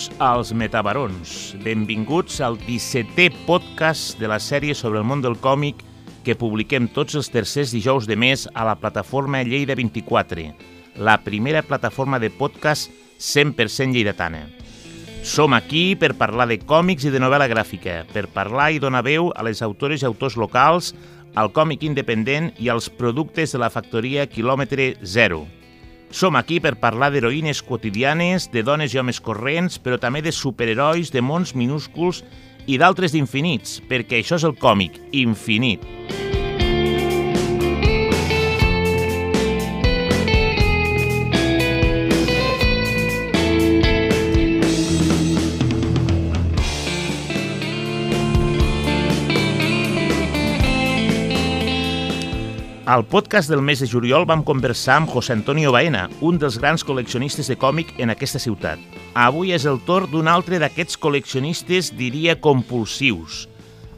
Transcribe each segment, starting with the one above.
Benvinguts als Metabarons. Benvinguts al 17è podcast de la sèrie sobre el món del còmic que publiquem tots els tercers dijous de mes a la plataforma Lleida 24, la primera plataforma de podcast 100% lleidatana. Som aquí per parlar de còmics i de novel·la gràfica, per parlar i donar veu a les autores i autors locals, al còmic independent i als productes de la factoria quilòmetre zero. Som aquí per parlar d'heroïnes quotidianes, de dones i homes corrents, però també de superherois, de mons minúsculs i d'altres d'infinits, perquè això és el còmic, infinit. Al podcast del mes de juliol vam conversar amb José Antonio Baena, un dels grans col·leccionistes de còmic en aquesta ciutat. Avui és el torn d'un altre d'aquests col·leccionistes, diria, compulsius.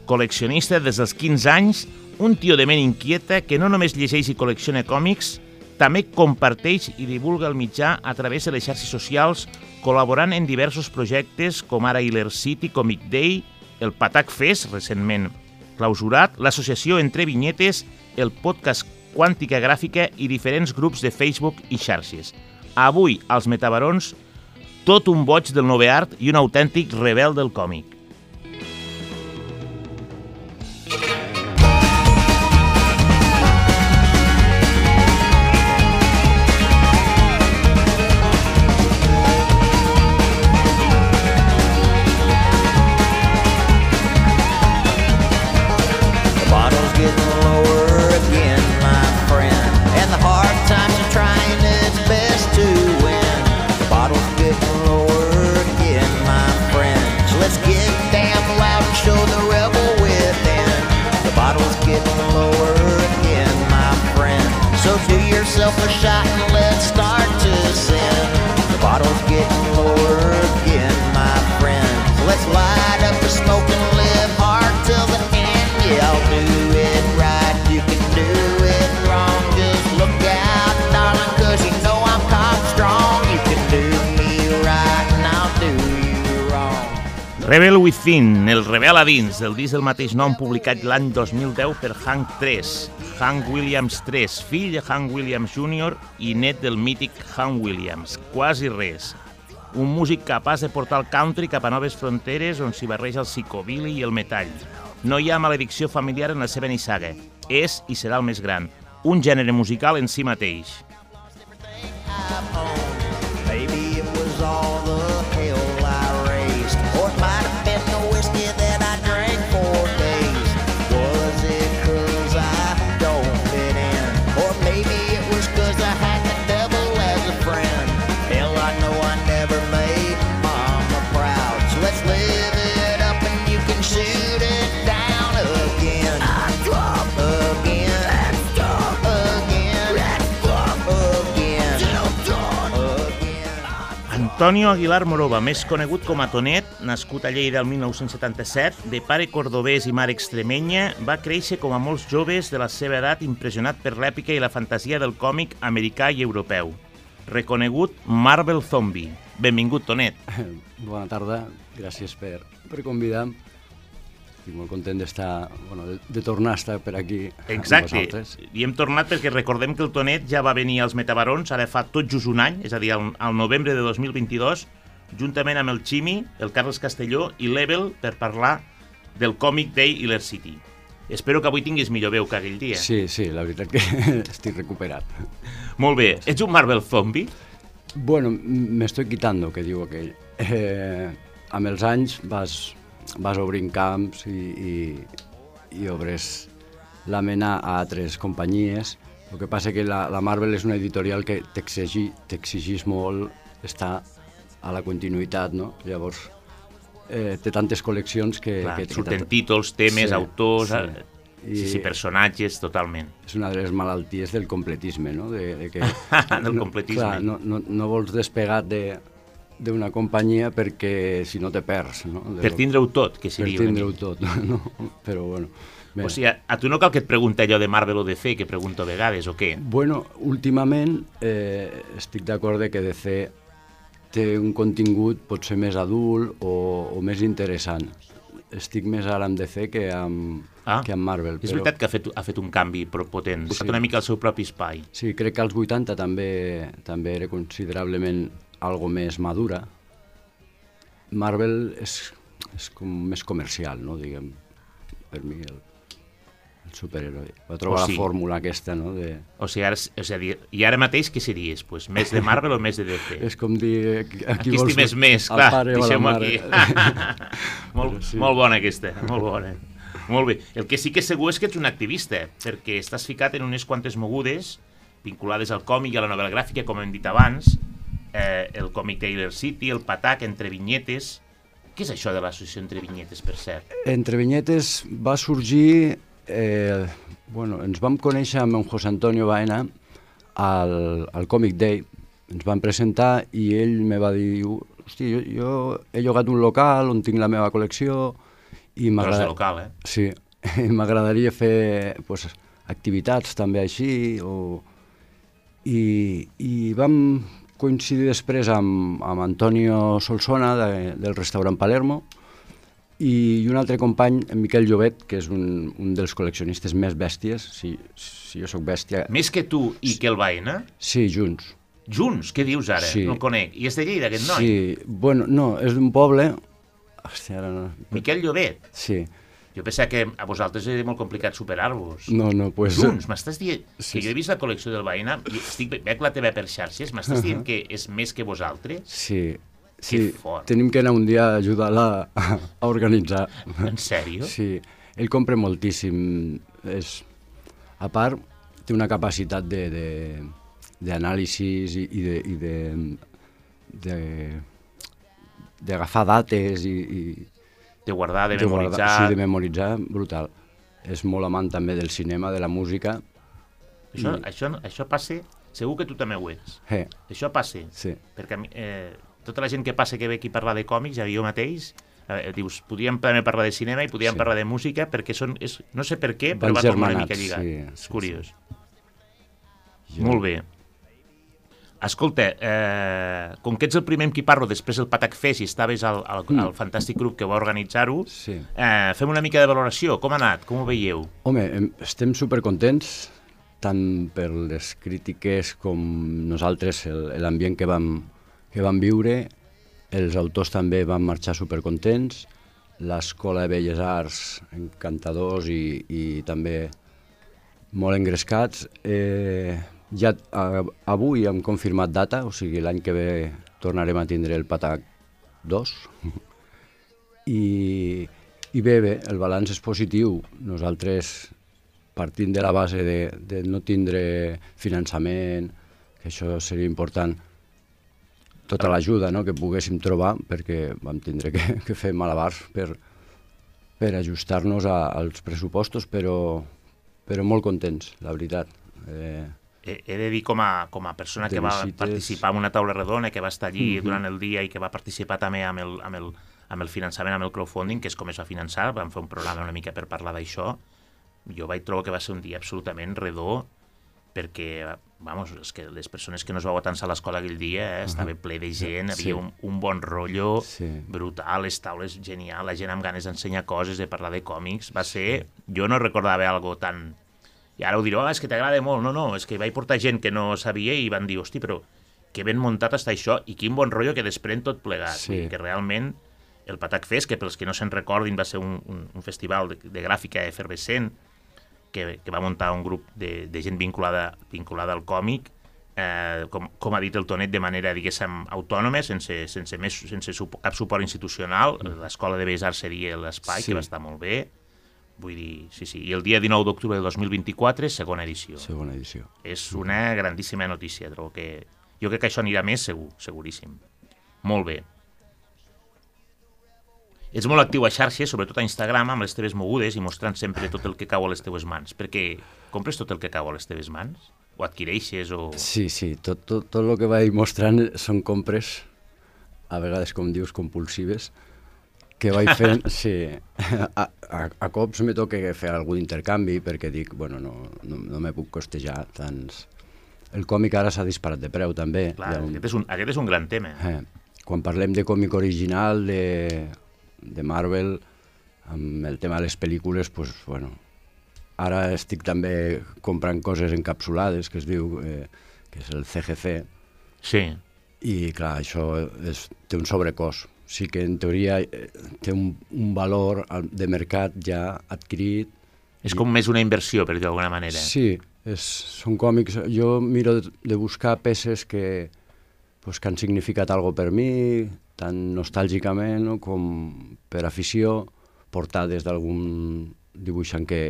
Col·leccionista des dels 15 anys, un tio de ment inquieta que no només llegeix i col·lecciona còmics, també comparteix i divulga el mitjà a través de les xarxes socials, col·laborant en diversos projectes com ara Iller City Comic Day, el Patac Fest, recentment clausurat, l'associació Entre Vinyetes el podcast Quàntica Gràfica i diferents grups de Facebook i xarxes. Avui, als Metabarons, tot un boig del nou art i un autèntic rebel del còmic. So do yourself a shot and let's start to sin. The bottle's getting lower again, my friend. So let's light up the smoke and live hard till the end. Yeah, I'll do it Rebel Within, el rebel a dins, del disc del mateix nom publicat l'any 2010 per Hank 3, Hank Williams 3, fill de Hank Williams Jr. i net del mític Hank Williams, quasi res. Un músic capaç de portar el country cap a noves fronteres on s'hi barreja el psicobilly i el metall. No hi ha maledicció familiar en la seva nissaga. És i serà el més gran. Un gènere musical en si mateix. I've Antonio Aguilar Moroba, més conegut com a Tonet, nascut a Lleida el 1977, de pare cordobès i mare extremenya, va créixer com a molts joves de la seva edat impressionat per l'èpica i la fantasia del còmic americà i europeu. Reconegut Marvel Zombie. Benvingut, Tonet. Bona tarda, gràcies per, per convidar Estic molt content d'estar, bueno, de, de tornar a estar per aquí Exacte. amb vosaltres. I hem tornat perquè recordem que el Tonet ja va venir als Metabarons, ara fa tot just un any, és a dir, al, al novembre de 2022, juntament amb el Ximi, el Carles Castelló i l'Ebel per parlar del Comic Day Iller City. Espero que avui tinguis millor veu que aquell dia. Sí, sí, la veritat que estic recuperat. Molt bé. Ets un Marvel Zombie? Bueno, me estoy quitando, que diu aquell. Eh, amb els anys vas, vas obrint camps i, i, i obres la mena a altres companyies. El que passa que la, la Marvel és una editorial que t'exigís molt estar a la continuïtat, no? Llavors, eh, té tantes col·leccions que... Clar, que, que surten títols, temes, Sí, autors, sí. eh, I- sí, sí, personatges, totalment. és una de les malalties del completisme, no? De, de que, Del completisme. Clar, no, no, no vols despegar de d'una companyia perquè si no te perds, no? De Per tindre-ho tot, que si per tindre-ho tot, no? Però bueno. Bé. O sigui, a, tu no cal que et pregunti allò de Marvel o DC, que pregunto a vegades, o què? Bueno, últimament eh, estic d'acord de que DC té un contingut potser més adult o, o més interessant. Estic més ara amb DC que amb, Ah, que amb Marvel. És veritat que ha fet, ha fet un canvi però potent, ha sí. una mica el seu propi espai. Sí, crec que als 80 també també era considerablement algo més madura. Marvel és, és com més comercial, no? Diguem, per mi, el, el superheroi. Va trobar O sigui- la fórmula aquesta, no? De, O sigui, ara, o sigui, I ara mateix què series? Pues, més de Marvel o més de DC? és com dir... Aquí, Aquí estimes més, clar, deixem-ho mare. aquí. molt, sí. molt bona aquesta, molt bona. Molt bé. El que sí que és segur és que ets un activista, perquè estàs ficat en unes quantes mogudes vinculades al còmic i a la novel·la gràfica, com hem dit abans, eh, el còmic Taylor City, el Patac, Entre Vinyetes... Què és això de l'associació Entre Vinyetes, per cert? Entre vinyetes va sorgir... Eh, bueno, ens vam conèixer amb en José Antonio Baena al, al Comic Day. Ens vam presentar i ell me va dir hosti, jo, jo he llogat un local on tinc la meva col·lecció i m'agrada... local, eh? Sí, m'agradaria fer pues, activitats també així o... I, i vam coincidir després amb, amb Antonio Solsona de, del restaurant Palermo i un altre company, en Miquel Llobet, que és un, un dels col·leccionistes més bèsties, si, si jo sóc bèstia, Més que tu i que el Baena, sí, junts. junts, què dius ara? Sí. No el conec. I és de Lleida, aquest noi? Sí, bueno, no, és d'un poble... Hòstia, ara no... Miquel Llobet. Sí, Jo pensava que a vosaltres era molt complicat superar-vos. no, no, pues... Junts, m'estàs dient... Sí, que jo he vist la col·lecció del i estic, veig la teva per xarxes, m'estàs dient que és més que vosaltres? Sí, sí, fort. tenim que anar un dia a ajudar-la a, a organitzar. En sèrio? Sí, ell compra moltíssim. És, a part, té una capacitat de, de, d'anàlisis i, i de, i de, de d'agafar dates i, i De guardar, de, de guardar- memoritzar... sí, de memoritzar, brutal. És molt amant també del cinema, de la música. Això, I- això, això passa... Segur que tu també ho ets. Eh, Això passa. sí, Perquè eh, tota la gent que passa que ve aquí a parlar de còmics, ja jo mateix, eh, dius, podríem també parlar de cinema i podríem Sí. parlar de música, perquè són, és, no sé per què, però Van va com una mica lligat. sí, és sí, curiós. Jo- Molt bé. Escolta, eh, com que ets el primer amb qui parlo després del Patac Fest i estaves al, al, Mm. al fantàstic grup que va organitzar-ho, sí. eh, fem una mica de valoració. Com ha anat? Com ho veieu? Home, em- estem supercontents, tant per les crítiques com nosaltres, el- l'ambient que, vam, que vam viure. Els autors també van marxar supercontents. L'Escola de Belles Arts, encantadors i, i també molt engrescats. Eh, ja a, avui hem confirmat data, o sigui, l'any que ve tornarem a tindre el Patac 2. I, I bé, bé, el balanç és positiu. Nosaltres partint de la base de, de no tindre finançament, que això seria important, tota l'ajuda no, que poguéssim trobar, perquè vam tindre que, que fer malabars per, per ajustar-nos als pressupostos, però, però molt contents, la veritat. Eh, He, he de dir com a, com a persona que De va visites. participar en una taula redona, que va estar allí Mhm. durant el dia i que va participar també amb el, amb, el, amb el finançament, amb el crowdfunding, que és com es va finançar, vam fer un programa una mica per parlar d'això. Jo vaig trobar que va ser un dia absolutament redó, perquè, vamos, és que les persones que no es vau atansar a l'escola aquell dia, eh, estava ple de gent, Sí. havia un, un bon rotllo, Sí. brutal, les taules genial, la gent amb ganes d'ensenyar coses, de parlar de còmics, va ser... Jo no recordava algo tan... I ara ho diré, oh, és que t'agrada molt. No, no, és que vaig portar gent que no sabia i van dir, hosti, però que ben muntat està això i quin bon rotllo que desprèn tot plegat. Sí. Que realment el Patac Fest, que pels que no se'n recordin va ser un, un, un festival de, de gràfica efervescent que, que va muntar un grup de, de gent vinculada, vinculada al còmic, eh, com, com ha dit el Tonet, de manera, diguéssim, autònoma, sense, sense, més, sense supo, cap suport institucional. L'Escola de Belles Arts seria l'espai, Sí. que va estar molt bé. Vull dir, sí, sí. I el dia 19 d'octubre de 2024, segona edició. segona edició. És una grandíssima notícia. Trobo que... Jo crec que això anirà més segur, seguríssim. Molt bé. Ets molt actiu a xarxes, sobretot a Instagram, amb les teves mogudes i mostrant sempre tot el que cau a les teves mans. Perquè compres tot el que cau a les teves mans? O adquireixes? O... Sí, sí, tot, tot, tot el que vaig mostrant són compres, a vegades, com dius, compulsives, que vaig fent, sí, a, a, a cops me toca fer algun intercanvi perquè dic, bueno, no, no, no me puc costejar tants... El còmic ara s'ha disparat de preu, també. Clar, un- aquest, és un, aquest és un gran tema. Eh, quan parlem de còmic original de, de Marvel, amb el tema de les pel·lícules, pues, bueno, ara estic també comprant coses encapsulades, que es diu, eh, que és el CGC, Sí. i clar, això és, té un sobrecost. Sí que en teoria eh, té un, un valor al- de mercat ja adquirit. És com més una inversió, per dir d'alguna manera. Sí, és, són còmics. Jo miro de, de buscar peces que, pues, que han significat algo per mi, tant nostàlgicament no, com per afició, portades d'algun dibuixant que,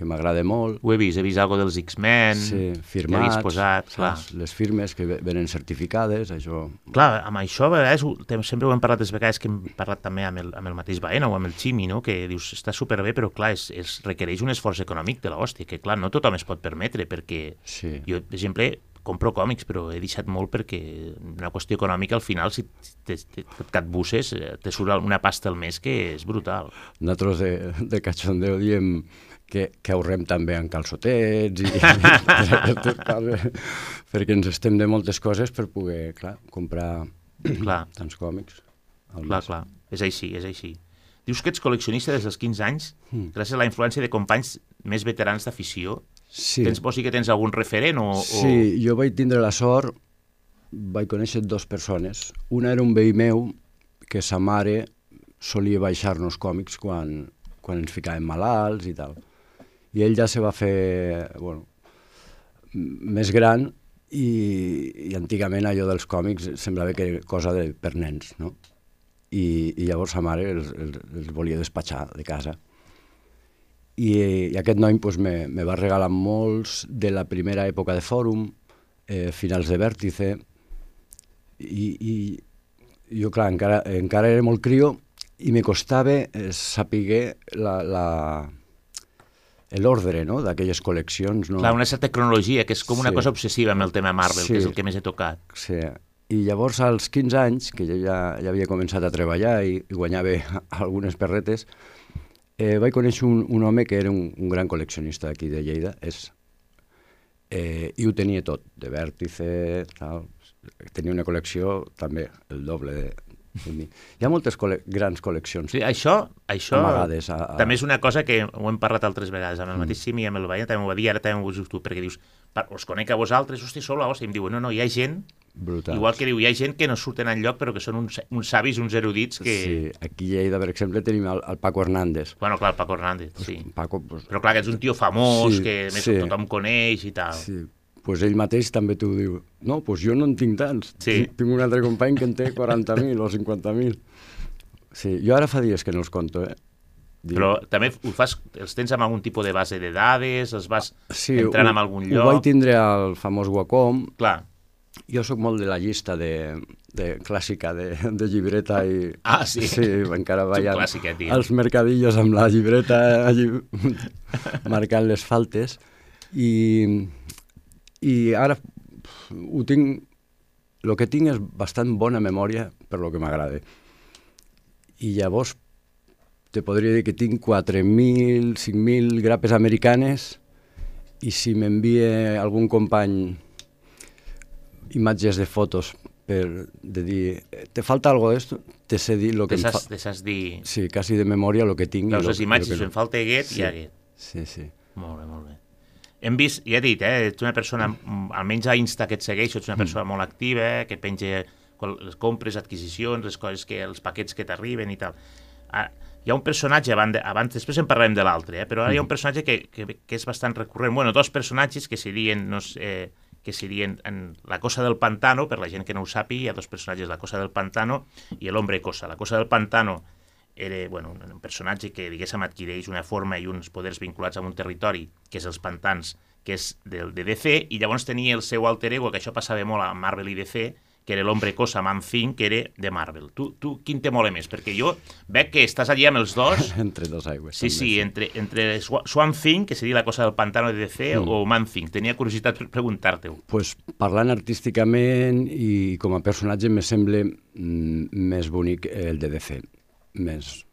que m'agrada molt. Ho he vist, he vist algo dels X-Men, Sí, firmats, havies posat, clar. les firmes que ve- venen certificades, això... Clar, amb això a vegades, sempre ho hem parlat des vegades que hem parlat també amb el, amb el mateix Baena o amb el Ximi, no? que dius, està superbé, però clar, és, és, requereix un esforç econòmic de l'hòstia, que clar, no tothom es pot permetre, perquè Sí. jo, per exemple, compro còmics, però he deixat molt perquè una qüestió econòmica, al final, si te, te, que et busses, eh, te surt una pasta al mes que és brutal. Nosaltres de, de cachondeo diem que, que ahorrem també en calçotets i aquestes coses, perquè ens estem de moltes coses per poder, clar, comprar Clar. tants còmics al Clar, mes. clar, és així, és així. Dius que ets col·leccionista des dels 15 anys, gràcies a la influència de companys més veterans d'afició. Sí, Tens, vols dir que tens algun referent o... sí, jo vaig tindre la sort, vaig conèixer dos persones. Una era un veí meu que sa mare solia baixar-nos còmics quan, quan ens ficàvem malalts i tal. I ell ja se va fer, bueno, més gran i, i antigament allò dels còmics semblava que era cosa de, per nens, no? I, i llavors sa mare els, els, els volia despatxar de casa. I, i aquest noi pues, me, me va regalar molts de la primera època de Fòrum, eh, finals de Vèrtice, i, i jo, clar, encara, encara era molt crio i me costava eh, saber la, la, l'ordre no? d'aquelles col·leccions. No? Clar, una certa cronologia, que és com una Sí. cosa obsessiva amb el tema Marvel, Sí. que és el que més he tocat. Sí. I llavors, als 15 anys, que jo ja, ja havia començat a treballar i, i guanyava algunes perretes, eh, vaig conèixer un, un home que era un, un gran col·leccionista d'aquí de Lleida, és, eh, i ho tenia tot, de vèrtice, tal. Tenia una col·lecció també el doble de. Hi ha moltes col·le grans col·leccions. Sí, això, això Amagades a- a- també és una cosa que ho hem parlat altres vegades, Mm. amb el mateix Simi i amb el Baia també m'ho va dir, ara també m'ho dius tu, perquè dius, "Pa- us conec a vosaltres, hosti, sou la hòstia, i em diuen, no, no, hi ha gent, Brutals. igual que diu, hi ha gent que no surten enlloc, però que són uns, uns savis, uns erudits que... Sí, aquí a Lleida, per exemple, tenim el, el Paco Hernández. Bueno, clar, el Paco Hernández, sí. Paco, pues, Però clar, que ets un tio famós, Sí, que més sí. tothom coneix i tal. Sí, pues ell mateix també t'ho diu. No, pues jo no en tinc tants. Sí. Tinc- un altre company que en té 40.000 o 50.000. Sí, jo ara fa dies que no els conto, eh? Dic, Però també ho fas, els tens amb algun tipus de base de dades, els vas sí, entrant ho- en algun Ho lloc... vaig tindre al famós Wacom. Clar. Jo sóc molt de la llista de, de clàssica de, de llibreta i... Ah, sí? Sí, encara vaig clàssic, eh, tio. als mercadillos amb la llibreta allí marcant les faltes i, i ara ho tinc el que tinc és bastant bona memòria per lo que m'agrada i llavors te podria dir que tinc 4.000, 5.000 grapes americanes i si m'envia algun company imatges de fotos per de dir, "Eh, te falta algo d'esto, te sé dir lo que Te em fa... saps, te saps dir... Sí, quasi de memòria lo que tinc. i Veus les imatges, que en falta haguet, Sí. hi haguet. Sí, sí. Molt bé, molt bé. Hem vist, ja he dit, eh, ets una persona, mm, almenys a Insta que et segueixo, ets una persona molt activa, que penja les compres, adquisicions, les coses que, els paquets que t'arriben i tal. Ah, hi ha un personatge, abans, abans després en parlarem de l'altre, eh, però ara hi ha un personatge que, que, que és bastant recurrent. Bueno, dos personatges que serien, no sé, eh, que serien en La cosa del pantano, per la gent que no ho sàpiga, hi ha dos personatges, La cosa del pantano i l'hombre cosa. La cosa del pantano era bueno, un personatge que, diguéssim, adquireix una forma i uns poders vinculats a un territori, que és els pantans, que és del, de DC, i llavors tenia el seu alter ego, que això passava molt a Marvel i DC, que era l'Hombre Cosa Man Thing, que era de Marvel. Tu, tu quin te mola més? Perquè jo veig que estàs allí amb els dos, Entre dos aigües. sí, sí, entre, entre Swa- Swamp Thing, que seria la cosa del pantano de DC, Mm. o Man Thing. Tenia curiositat per preguntar-te-ho. pues, parlant artísticament i com a personatge me sembla mm, més bonic el de DC, més,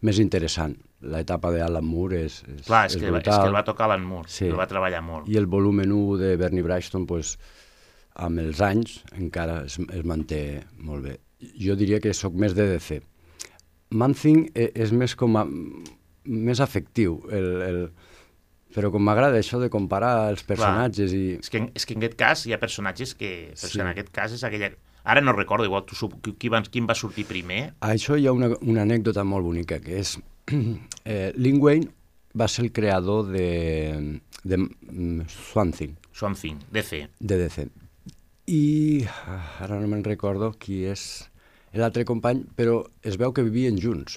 més interessant. L'etapa d'Alan Moore és, és, Clar, és, és que, és brutal. que el va tocar Alan Moore, Sí. el va treballar molt. I el volumen 1 de Bernie Wrightson, pues, amb els anys, encara es, es manté molt bé. jo diria que sóc més de DC. Man-Thing e- és més com a, més afectiu, el, el, però com m'agrada això de comparar els personatges i... És que, és que en aquest cas hi ha personatges que... Però sí. en aquest cas és aquella... Ara no recordo, igual tu qui, va, quin va sortir primer. A això hi ha una, una anècdota molt bonica, que és... Eh, Lin Wayne va ser el creador de, de mm, Swamp Thing, Swamp Thing, DC. de DC. I ah, ara no me'n recordo qui és l'altre company, però es veu que vivien junts.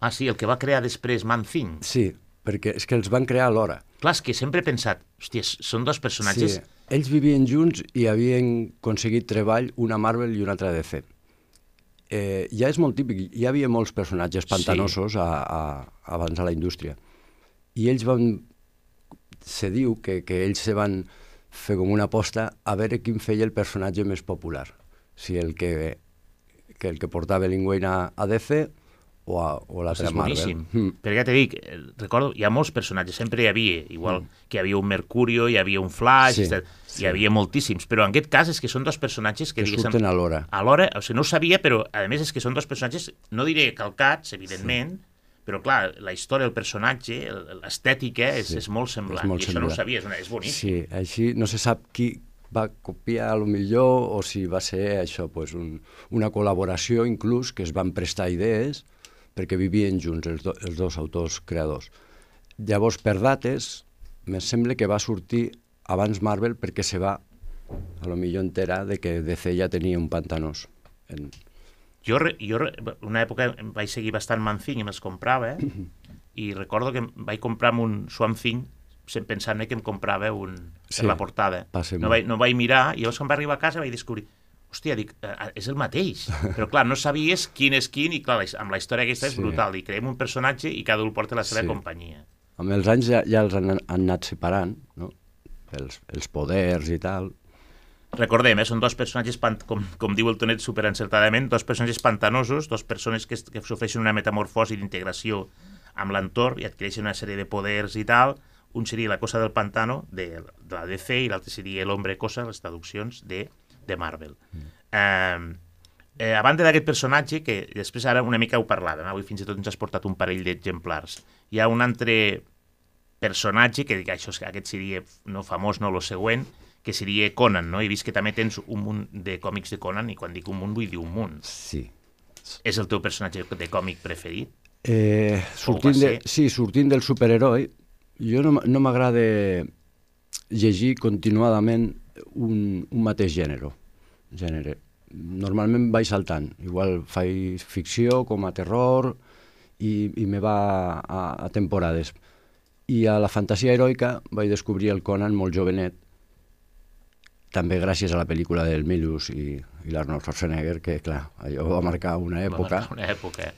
Ah, sí, el que va crear després Man Thing. Sí, perquè és que els van crear alhora. Clar, que sempre he pensat, hòstia, són dos personatges... Sí, ells vivien junts i havien aconseguit treball una Marvel i una altra DC. Eh, ja és molt típic, hi havia molts personatges pantanosos a, a, abans a la indústria. I ells van... Se diu que, que ells se van fer com una aposta a veure quin feia el personatge més popular. Si el que, que el que portava Lin Wayne a, a DC o, a, o l'altre és Marvel. boníssim. Mm. Perquè ja t'he dit, eh, recordo, hi ha molts personatges, sempre hi havia, igual que hi havia un Mercurio, hi havia un Flash, Sí, sí, sí. hi havia moltíssims, però en aquest cas és que són dos personatges que, Que surten alhora. alhora, o sigui, no ho sabia, però a més és que són dos personatges, no diré calcats, evidentment, sí. però clar, la història, el personatge, l'estètica és, Sí, és molt semblant, és molt i això no ho semblant. sabia, és, una, és boníssim. Sí, així no se sap qui va copiar a lo millor o si va ser això, pues, un, una col·laboració inclús que es van prestar idees perquè vivien junts els, do, els dos autors creadors. Llavors, per dates, me sembla que va sortir abans Marvel perquè se va a lo millor enterar de que DC ja tenia un pantanós. En... Jo, re- jo re- una època vaig seguir bastant Man Thing i me'ls comprava, eh? i recordo que vaig comprar un Swamp Thing sem- pensant que em comprava un per Sí, la portada. No vaig, no vaig mirar, i llavors quan vaig arribar a casa vaig descobrir hòstia, dic, eh, és el mateix. Però clar, no sabies quin és quin, i clar, amb la història aquesta és Sí. brutal. I creem un personatge i cada un porta la seva Sí. companyia. Amb els anys ja, ja els han, han anat separant, no? Els, els poders i tal. Recordem, eh, són dos personatges, com, com diu el Tonet superencertadament, dos personatges pantanosos, dos persones que, que sofreixen una metamorfosi d'integració amb l'entorn i adquireixen una sèrie de poders i tal. Un seria la cosa del pantano, de, de la DC, i l'altre seria l'hombre cosa, les traduccions de, de Marvel. Mm. Eh, eh, a banda d'aquest personatge, que després ara una mica ho parlàvem, avui fins i tot ens has portat un parell d'exemplars, hi ha un altre personatge, que això, aquest seria no famós, no lo següent, que seria Conan, no? He vist que també tens un munt de còmics de Conan, i quan dic un munt vull dir un munt. Sí. És el teu personatge de còmic preferit? Eh, sortint de, sí, sortint del superheroi, jo no, no m'agrada llegir continuadament un, un mateix gènere. gènere. Normalment vaig saltant. Igual faig ficció com a terror i, i me va a, a temporades. I a la fantasia heroica vaig descobrir el Conan molt jovenet, també gràcies a la pel·lícula del Milus i, i l'Arnold Schwarzenegger, que clar, allò va marcar una Va època. marcar Una època.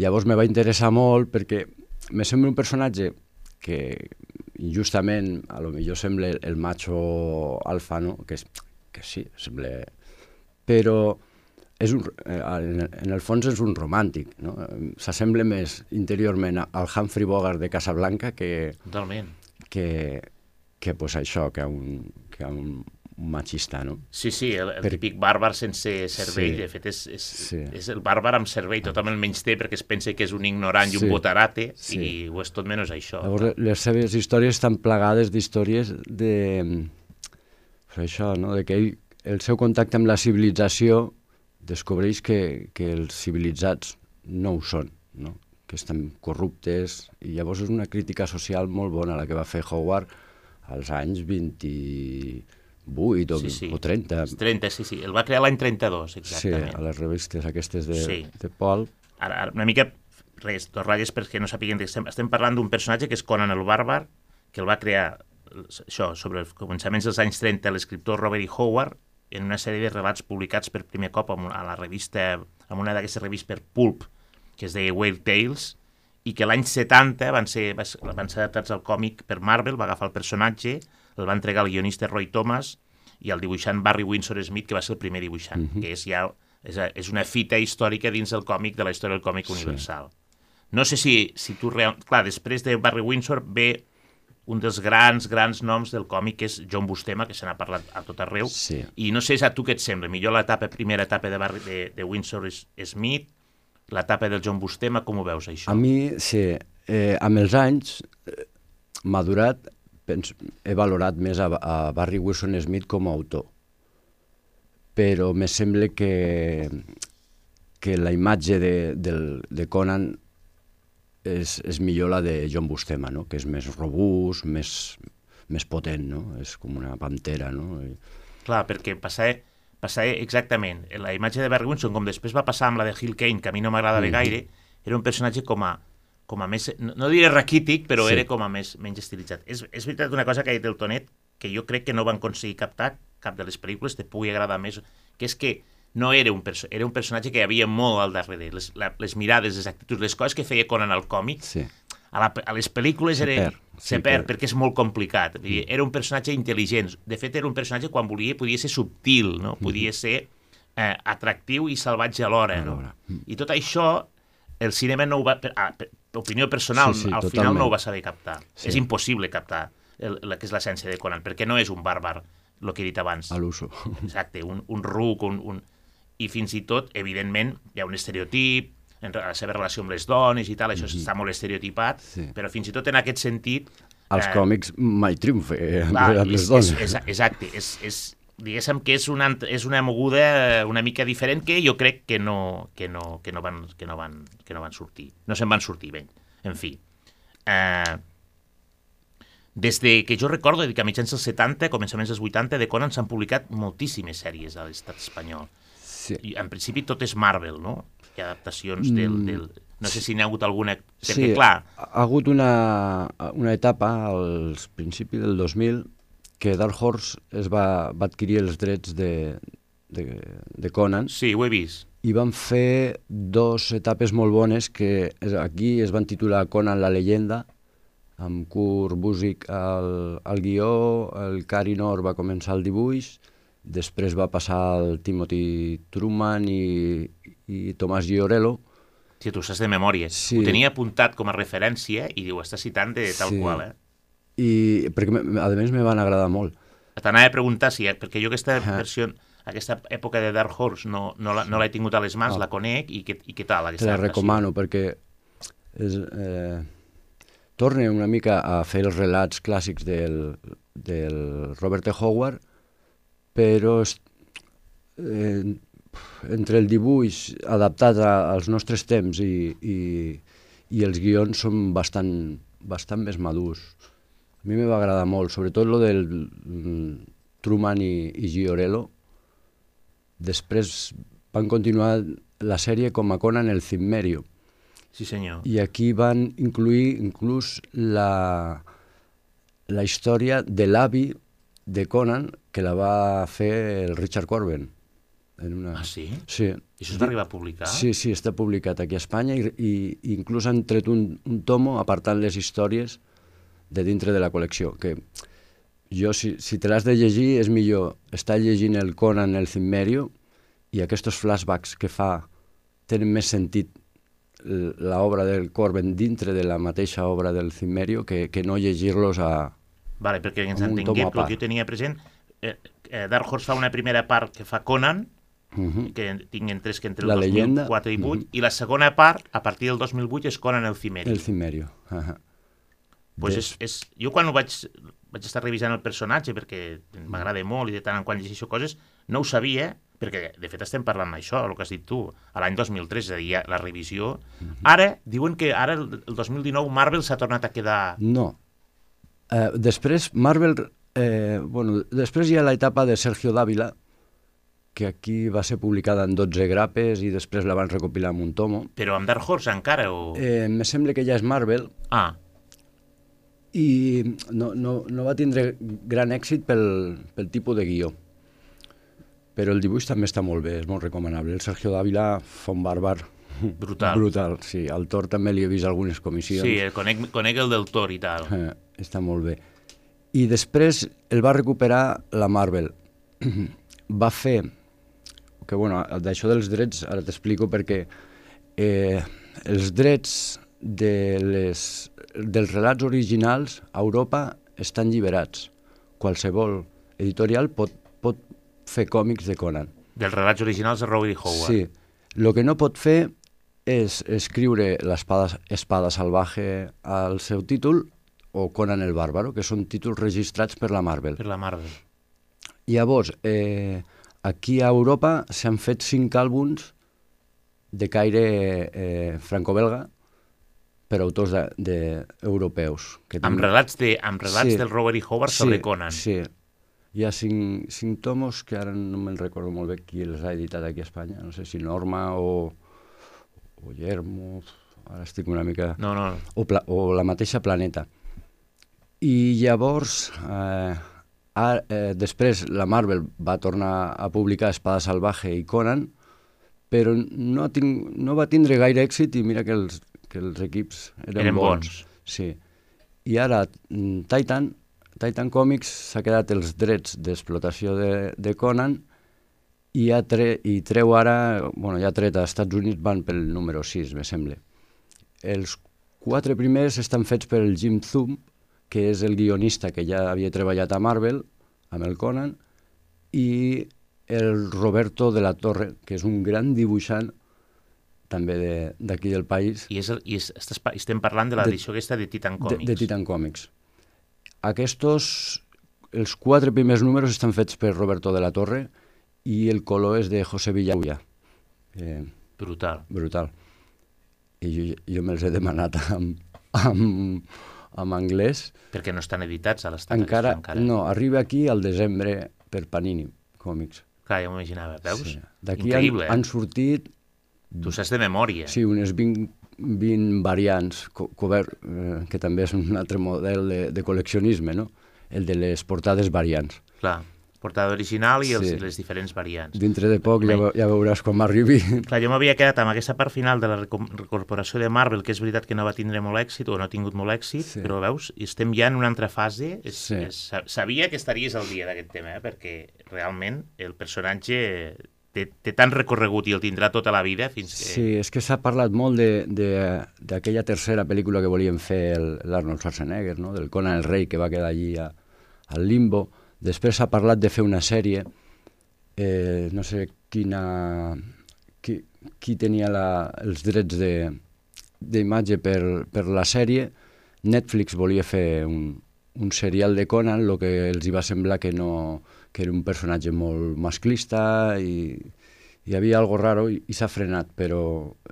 Llavors me va interessar molt perquè me sembla un personatge que injustament a lo millor sembla el macho alfa, no? que, és, que sí, sembla... Però és un, eh, en, el fons és un romàntic, no? S'assembla més interiorment al Humphrey Bogart de Casablanca que, Totalment. que, que pues això, que un, que un, machista, no? Sí, sí, el, el Per- típic bàrbar sense cervell, Sí. de fet és, és, Sí. és el bàrbar amb cervell, tothom el menys té perquè es pensa que és un ignorant i un Sí. botarate, Sí. i ho és tot menys això. Llavors, les seves històries estan plagades d'històries de... Per això, no? De que ell, el seu contacte amb la civilització descobreix que, que els civilitzats no ho són, no? que estan corruptes, i llavors és una crítica social molt bona la que va fer Howard als anys 28 o, Sí, sí. o 30. Els 30, sí, sí. El va crear l'any 32, Sí, exactament. a les revistes aquestes de, Sí. de Paul. Ara, ara, una mica, res, dos ratlles perquè no sàpiguen que estem, estem parlant d'un personatge que és Conan el Bàrbar, que el va crear, això, sobre els començaments dels anys 30, l'escriptor Robert E. Howard, en una sèrie de relats publicats per primer cop a la revista, amb una d'aquestes revistes per Pulp, que es deia Whale Tales, i que l'any 70 van ser, va ser- van ser adaptats al còmic per Marvel, va agafar el personatge, el va entregar al guionista Roy Thomas i al dibuixant Barry Windsor Smith, que va ser el primer dibuixant, que és ja és, és una fita històrica dins del còmic, de la història del còmic universal. No sé si, si tu... Real... Clar, després de Barry Windsor ve un dels grans, grans noms del còmic és John Bustema, que se n'ha parlat a tot arreu. Sí. I no sé a tu què et sembla, millor l'etapa, primera etapa de, Barry, de, de Windsor Smith, l'etapa del John Bustema, com ho veus, això? A mi, sí, eh, amb els anys, eh, madurat, pens, he valorat més a, a Barry Wilson Smith com a autor. Però me sembla que, que la imatge de, del, de Conan és, és millor la de John Bustema, no? que és més robust, més, més potent, no? és com una pantera. No? I, Clar, perquè passava, passava exactament. La imatge de Barry Windsor, com després va passar amb la de Hill Kane, que a mi no m'agradava Mhm. gaire, era un personatge com a, com a més, no, no diré raquític, però Sí. era com a més, menys estilitzat. És, és veritat una cosa que ha dit el Tonet, que jo crec que no van aconseguir captar cap de les pel·lícules, te pugui agradar més, que és que no era un, era un personatge que hi havia molt al darrere. Les, la, les mirades, les actituds, les coses que feia Conan al còmic, sí. a, la, a les pel·lícules Se era, perd, se sí, perd que- perquè és molt complicat. Dir, Era un personatge intel·ligent. De fet, era un personatge, quan volia, podia ser subtil, no? podia ser eh, atractiu i salvatge alhora. No? Alhora. I tot això, el cinema no ho va... Per, ah, per, per opinió personal, Sí, sí, al final totalment. no ho va saber captar. Sí. És impossible captar el, la que és l'essència de Conan, perquè no és un bàrbar, el que he dit abans. a l'uso. Exacte, un, un ruc, un, un... I fins i tot, evidentment, hi ha un estereotip, en la seva relació amb les dones i tal, això està molt estereotipat, Sí. però fins i tot en aquest sentit... Als eh, còmics mai triomfa eh, clar, amb les dones. és, és, exacte, és, és, diguéssim que és una, és una moguda una mica diferent que jo crec que no, que no, que no, van, que no, van, que no van sortir. No se'n van sortir bé. En fi. Eh, des de que jo recordo que a mitjans dels 70, començaments dels 80, de Conan s'han publicat moltíssimes sèries a l'estat espanyol. Sí. I en principi tot és Marvel, no? Hi ha adaptacions del... del no sé si n'hi ha hagut alguna... Perquè, sí, clar, ha ha hagut una, una etapa al principi del 2000 que Dark Horse es va, va adquirir els drets de, de, de Conan sí, ho he vist. i van fer dos etapes molt bones que aquí es van titular Conan la llegenda amb Kurt Busiek al, al guió, el Cary Nor va començar el dibuix, després va passar el Timothy Truman i, i Tomàs Giorello, Si tu saps de memòria. Sí. Ho tenia apuntat com a referència i diu, està citant de tal Sí. qual, eh? i perquè a més me van agradar molt. T'anava a preguntar si, perquè jo aquesta versió, aquesta època de Dark Horse no, no l'ha no l'he tingut a les mans, Ah. la conec, i, què, i què tal Te la recomano perquè és, eh, torna una mica a fer els relats clàssics del, del Robert E. Howard, però eh, entre el dibuix adaptat a, als nostres temps i, i, i els guions són bastant, bastant més madurs. A mi me va agradar molt, sobretot lo del mm, Truman i, i Giorello. Després van continuar la sèrie com a Conan el Cimmerio Sí, senyor. i aquí van incluir inclús la, la història de l'avi de Conan que la va fer el Richard Corben. En una... Ah, sí? Sí. I això es va arribar a publicar? Sí, sí, està publicat aquí a Espanya i, i, i inclús han tret un, un tomo apartant les històries de dintre de la col·lecció, que jo, si, si te l'has de llegir, és millor estar llegint el Conan el Cimmerio i aquests flashbacks que fa tenen més sentit l'obra del Corben dintre de la mateixa obra del Cimmerio que, que no llegir-los a... Vale, perquè ens entenguem, el que jo tenia present, eh, eh, Dark Horse fa una primera part que fa Conan, Uh -huh. que tinc entre, que entre el La 2004 leyenda. i 8, Mhm. i la segona part, a partir del 2008, és Conan el Cimeri. El Cimmerio. Uh -huh. pues Des- és, és, jo quan ho vaig, vaig estar revisant el personatge, perquè m'agrada molt i de tant en quant llegeixo coses, no ho sabia, perquè de fet estem parlant d'això, el que has dit tu, a l'any 2003, és a dir, la revisió. Ara, diuen que ara, el 2019, Marvel s'ha tornat a quedar... No. Eh, després, Marvel... Eh, bueno, després hi ha l'etapa de Sergio Dávila, que aquí va ser publicada en 12 grapes i després la van recopilar en un tomo. Però amb Dark Horse encara, o... Eh, me sembla que ja és Marvel Ah, i no, no, no va tindre gran èxit pel, pel tipus de guió. Però el dibuix també està molt bé, és molt recomanable. El Sergio Dávila fa un bàrbar Brutal. brutal, sí. Al Tor també li he vist algunes comissions. sí, eh, conec, conec el del Tor i tal. Eh, està molt bé. I després el va recuperar la Marvel. va fer, que bueno, d'això dels drets ara t'explico perquè eh, els drets de les, dels relats originals a Europa estan lliberats. Qualsevol editorial pot, pot fer còmics de Conan. Dels relats originals de Robert E. Howard. Sí. El que no pot fer és escriure l'espada espada salvaje al seu títol o Conan el Bàrbaro, que són títols registrats per la Marvel. Per la Marvel. Llavors, eh, aquí a Europa s'han fet cinc àlbums de caire eh, franco-belga per autors de, de europeus. Que Amb tenen- relats, de, amb relats Sí. del Robert E. Howard sobre Conan. Sí, hi ha cinc, cinc tomos que ara no me'n recordo molt bé qui els ha editat aquí a Espanya. No sé si Norma o, o Yermo, ara estic una mica... No, no, O, pla, o la mateixa Planeta. I llavors, eh, a, eh, després la Marvel va tornar a publicar Espada Salvaje i Conan, però no, ha ting, no va tindre gaire èxit i mira que els, que els equips eren, Eren bons. Sí. I ara mm, Titan, Titan Comics s'ha quedat els drets d'explotació de, de Conan i, ha tre, i treu ara, bueno, ja ha tret als Estats Units, van pel número 6, me sembla. Els quatre primers estan fets per el Jim Zoom, que és el guionista que ja havia treballat a Marvel, amb el Conan, i el Roberto de la Torre, que és un gran dibuixant també de- d'aquí del país, I, és el, i és, estàs, estem parlant de l'edició aquesta de Titan de, Comics. de Titan Comics. Aquestos, els quatre primers números estan fets per Roberto de la Torre i el color és de José Villahuya. Eh, Brutal. brutal. I jo, jo me'ls he demanat amb, amb, amb anglès. Perquè no estan editats a l'estat. Encara, encara. no, arriba aquí al desembre per Panini Còmics. Clar, ja m'ho imaginava. Veus? Sí. D'aquí han, eh? han sortit Tu saps de memòria. sí, unes 20, 20 variants, co cobert, eh, que també és un altre model de, de col·leccionisme, no? el de les portades variants. Clar, portada original i els, Sí. les diferents variants. Dintre de poc ja, ja veuràs quan m'arribi. Clar, jo m'havia quedat amb aquesta part final de la recorporació de Marvel, que és veritat que no va tindre molt èxit, o no ha tingut molt èxit, Sí. però veus, estem ja en una altra fase. És, Sí. és, sa- sabia que estaries al dia d'aquest tema, eh? perquè realment el personatge té, té tant recorregut i el tindrà tota la vida fins que... Sí, és que s'ha parlat molt d'aquella tercera pel·lícula que volien fer l'Arnold Schwarzenegger, no? del Conan el Rei, que va quedar allí a, al limbo. Després s'ha parlat de fer una sèrie, eh, no sé quina, qui, qui tenia la, els drets de- d'imatge per, per la sèrie. Netflix volia fer un, un serial de Conan, el que els hi va semblar que, no, que era un personatge molt masclista i hi havia algo raro i, i s'ha frenat, però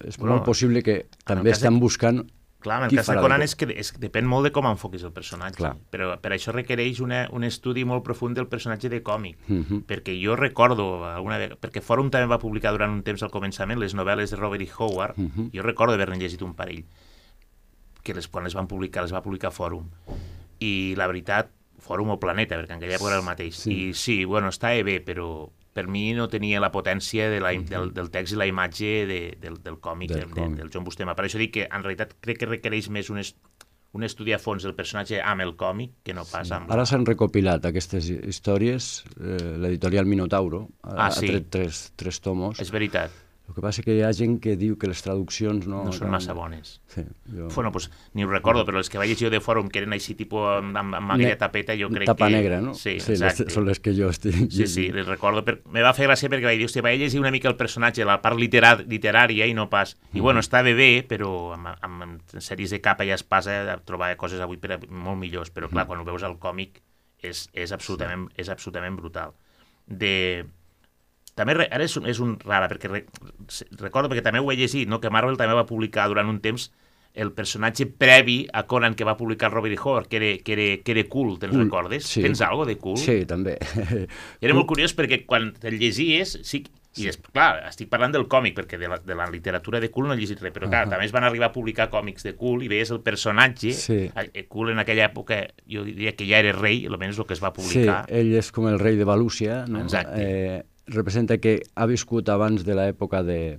és Bueno, molt possible que també estan buscant Clar, en el qui cas de Conan Co- és que, és, depèn molt de com enfoquis el personatge. Clar. Però per això requereix una, un estudi molt profund del personatge de còmic. Mhm. Perquè jo recordo, alguna vegada, perquè Fòrum també va publicar durant un temps al començament les novel·les de Robert E. Howard, Mhm. jo recordo haver-ne llegit un parell, que les, quan les van publicar, les va publicar Fòrum. I la veritat, Fòrum o Planeta, perquè en aquella època era el mateix. Sí. I sí, bueno, estava bé, però per mi no tenia la potència de la, del, del text i la imatge de, del, del còmic, Del còmic. del John Buscema. Per això dic que en realitat crec que requereix més un, est, un estudi a fons del personatge amb el còmic que no pas amb... Ara s'han recopilat aquestes hi- històries, eh, l'editorial Minotauro ha, Ah, sí. ha tret tres, tres tomos. És veritat, El que passa que hi ha gent que diu que les traduccions no... no són massa bones. Sí, jo... Bueno, pues, ni ho recordo, però els que vaig llegir de fòrum, que eren així tipus amb, amb, amb aquella tapeta, jo crec Tapa que... negra, no? Sí, sí les, són les que jo estic Sí, sí, les recordo. Per... Me va fer gràcia perquè vaig dir, hòstia, vaig llegir una mica el personatge, la part literar literària i no pas... I bueno, estava bé, però amb, amb, amb sèries de capa i espasa trobava coses avui per, molt millors, però clar, quan ho veus al còmic és, és, absolutament, és absolutament brutal. De... També, ara és, un- és un rara, perquè re, recordo, perquè també ho he llegit, no? que Marvel també va publicar durant un temps el personatge previ a Conan que va publicar Robert E. Howard, que era, que era, que era cool, te'n Cool, recordes? sí. Tens algo de cool? Sí, també. Era molt curiós perquè quan te'l llegies, sí, i és, clar, estic parlant del còmic, perquè de la, de la literatura de Cool no he llegit res, però clar, Ahà. també es van arribar a publicar còmics de Cool i veies el personatge, Sí. eh, Cool en aquella època, jo diria que ja era rei, almenys el que es va Sí, publicar. ell és com el rei de Valúcia, no? Exacte. Eh, representa que ha viscut abans de l'època de